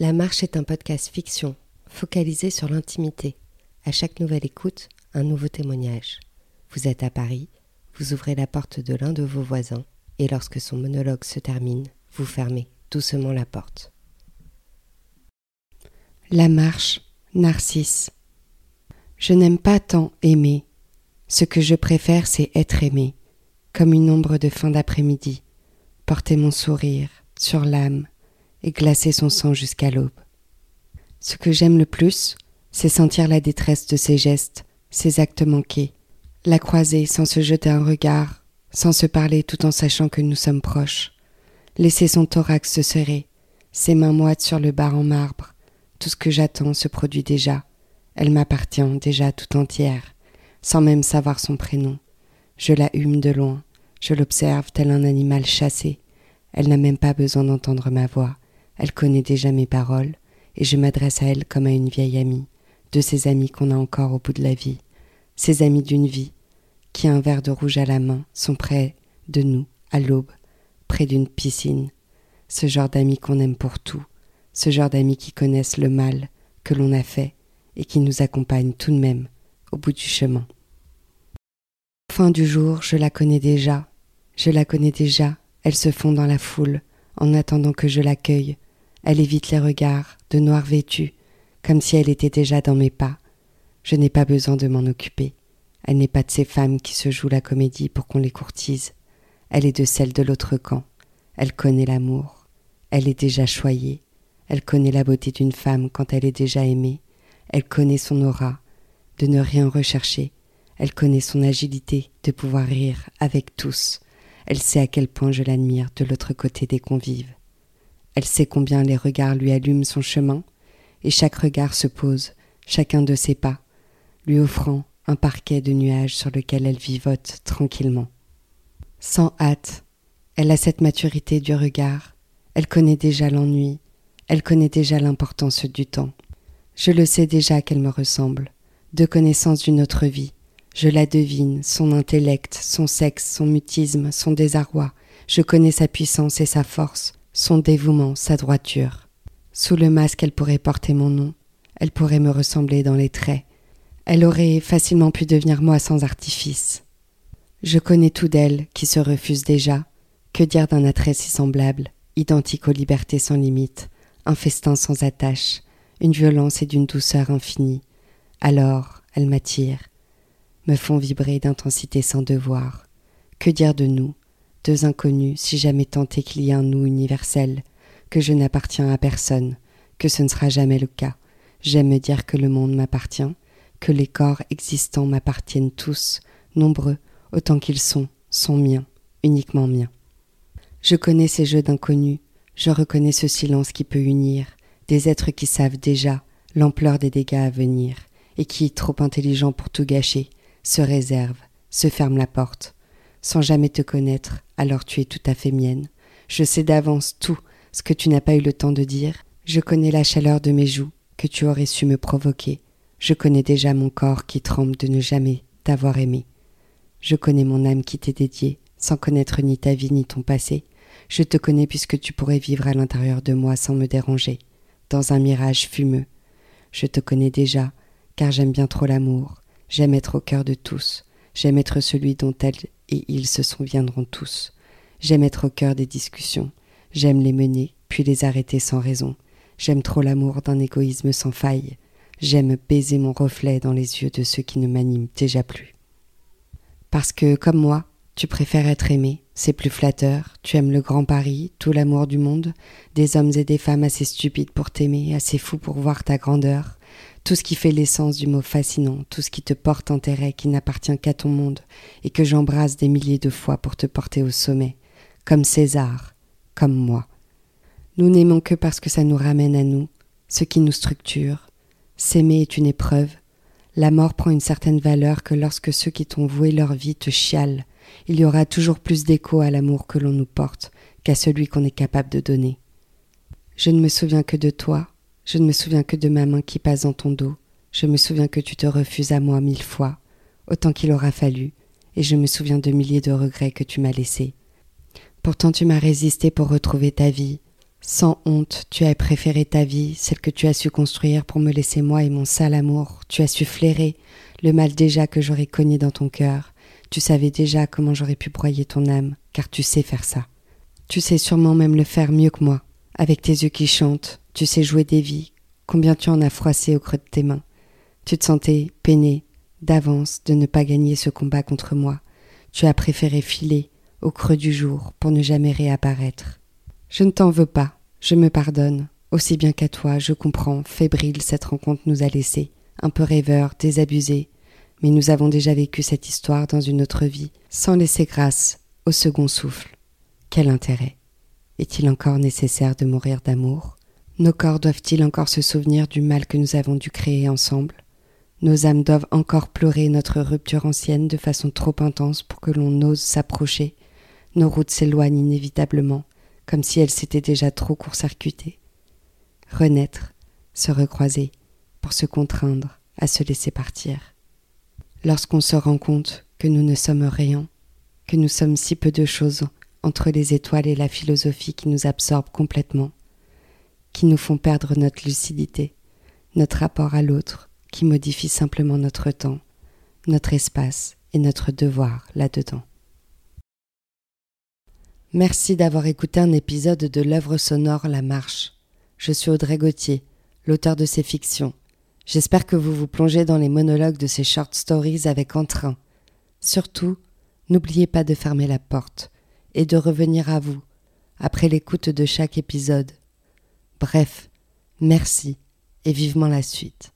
La Marche est un podcast fiction, focalisé sur l'intimité. À chaque nouvelle écoute, un nouveau témoignage. Vous êtes à Paris, vous ouvrez la porte de l'un de vos voisins, et lorsque son monologue se termine, vous fermez doucement la porte. La marche, Narcisse. Je n'aime pas tant aimer. Ce que je préfère, c'est être aimé, comme une ombre de fin d'après-midi, porter mon sourire sur l'âme et glacer son sang jusqu'à l'aube. Ce que j'aime le plus, c'est sentir la détresse de ses gestes, ses actes manqués, la croiser sans se jeter un regard, sans se parler tout en sachant que nous sommes proches, laisser son thorax se serrer, ses mains moites sur le bar en marbre, tout ce que j'attends se produit déjà, elle m'appartient déjà tout entière, sans même savoir son prénom. Je la hume de loin, je l'observe tel un animal chassé. Elle n'a même pas besoin d'entendre ma voix, elle connaît déjà mes paroles, et je m'adresse à elle comme à une vieille amie, de ces amis qu'on a encore au bout de la vie, ces amis d'une vie, qui, un verre de rouge à la main, sont près de nous, à l'aube, près d'une piscine, ce genre d'amis qu'on aime pour tout, ce genre d'amis qui connaissent le mal que l'on a fait et qui nous accompagnent tout de même au bout du chemin. Fin du jour, je la connais déjà, je la connais déjà, elle se fond dans la foule, en attendant que je l'accueille, elle évite les regards, de noir vêtue, comme si elle était déjà dans mes pas. Je n'ai pas besoin de m'en occuper. Elle n'est pas de ces femmes qui se jouent la comédie pour qu'on les courtise. Elle est de celles de l'autre camp. Elle connaît l'amour. Elle est déjà choyée. Elle connaît la beauté d'une femme quand elle est déjà aimée. Elle connaît son aura, de ne rien rechercher. Elle connaît son agilité, de pouvoir rire avec tous. Elle sait à quel point je l'admire de l'autre côté des convives. Elle sait combien les regards lui allument son chemin, et chaque regard se pose, chacun de ses pas, lui offrant un parquet de nuages sur lequel elle vivote tranquillement. Sans hâte, elle a cette maturité du regard, elle connaît déjà l'ennui, elle connaît déjà l'importance du temps. Je le sais déjà qu'elle me ressemble, de connaissance d'une autre vie. Je la devine, son intellect, son sexe, son mutisme, son désarroi. Je connais sa puissance et sa force, son dévouement, sa droiture. Sous le masque, elle pourrait porter mon nom, elle pourrait me ressembler dans les traits, elle aurait facilement pu devenir moi sans artifice. Je connais tout d'elle qui se refuse déjà. Que dire d'un attrait si semblable, identique aux libertés sans limite, un festin sans attache, une violence et d'une douceur infinie. Alors, elle m'attire, me font vibrer d'intensité sans devoir. Que dire de nous, deux inconnus, si jamais tenté qu'il y ait un nous universel, que je n'appartiens à personne, que ce ne sera jamais le cas. J'aime me dire que le monde m'appartient, que les corps existants m'appartiennent tous, nombreux, autant qu'ils sont, sont miens, uniquement miens. Je connais ces jeux d'inconnus, je reconnais ce silence qui peut unir, des êtres qui savent déjà l'ampleur des dégâts à venir, et qui, trop intelligents pour tout gâcher, se réservent, se ferment la porte, sans jamais te connaître, alors tu es tout à fait mienne. Je sais d'avance tout ce que tu n'as pas eu le temps de dire. Je connais la chaleur de mes joues que tu aurais su me provoquer. Je connais déjà mon corps qui tremble de ne jamais t'avoir aimé. Je connais mon âme qui t'est dédiée, sans connaître ni ta vie ni ton passé. Je te connais puisque tu pourrais vivre à l'intérieur de moi sans me déranger, dans un mirage fumeux. Je te connais déjà, car j'aime bien trop l'amour, j'aime être au cœur de tous, j'aime être celui dont elle et ils se souviendront tous. J'aime être au cœur des discussions, j'aime les mener, puis les arrêter sans raison. J'aime trop l'amour d'un égoïsme sans faille. J'aime baiser mon reflet dans les yeux de ceux qui ne m'animent déjà plus. Parce que, comme moi, tu préfères être aimé, c'est plus flatteur, tu aimes le grand Paris, tout l'amour du monde, des hommes et des femmes assez stupides pour t'aimer, assez fous pour voir ta grandeur, tout ce qui fait l'essence du mot fascinant, tout ce qui te porte intérêt, qui n'appartient qu'à ton monde, et que j'embrasse des milliers de fois pour te porter au sommet, comme César, comme moi. Nous n'aimons que parce que ça nous ramène à nous, ce qui nous structure. S'aimer est une épreuve. La mort prend une certaine valeur que lorsque ceux qui t'ont voué leur vie te chialent. Il y aura toujours plus d'écho à l'amour que l'on nous porte qu'à celui qu'on est capable de donner. Je ne me souviens que de toi, je ne me souviens que de ma main qui passe dans ton dos. Je me souviens que tu te refuses à moi mille fois, autant qu'il aura fallu, et je me souviens de milliers de regrets que tu m'as laissés. Pourtant tu m'as résisté pour retrouver ta vie, Sans honte, tu as préféré ta vie, celle que tu as su construire pour me laisser moi et mon sale amour. Tu as su flairer le mal déjà que j'aurais cogné dans ton cœur. Tu savais déjà comment j'aurais pu broyer ton âme, car tu sais faire ça. Tu sais sûrement même le faire mieux que moi. Avec tes yeux qui chantent, tu sais jouer des vies. Combien tu en as froissé au creux de tes mains. Tu te sentais peiné d'avance de ne pas gagner ce combat contre moi. Tu as préféré filer au creux du jour pour ne jamais réapparaître. Je ne t'en veux pas, je me pardonne. Aussi bien qu'à toi, je comprends, fébrile, cette rencontre nous a laissés, un peu rêveurs, désabusés, mais nous avons déjà vécu cette histoire dans une autre vie, sans laisser grâce au second souffle. Quel intérêt Est-il encore nécessaire de mourir d'amour? Nos corps doivent-ils encore se souvenir du mal que nous avons dû créer ensemble? Nos âmes doivent encore pleurer notre rupture ancienne de façon trop intense pour que l'on ose s'approcher. Nos routes s'éloignent inévitablement, comme si elles s'étaient déjà trop court-circuitées. Renaître, se recroiser, pour se contraindre à se laisser partir. Lorsqu'on se rend compte que nous ne sommes rien, que nous sommes si peu de choses entre les étoiles et la philosophie qui nous absorbent complètement, qui nous font perdre notre lucidité, notre rapport à l'autre, qui modifie simplement notre temps, notre espace et notre devoir là-dedans. Merci d'avoir écouté un épisode de l'œuvre sonore La Marche. Je suis Audrey Gauthier, l'auteur de ces fictions. J'espère que vous vous plongez dans les monologues de ces short stories avec entrain. Surtout, n'oubliez pas de fermer la porte et de revenir à vous après l'écoute de chaque épisode. Bref, merci et vivement la suite.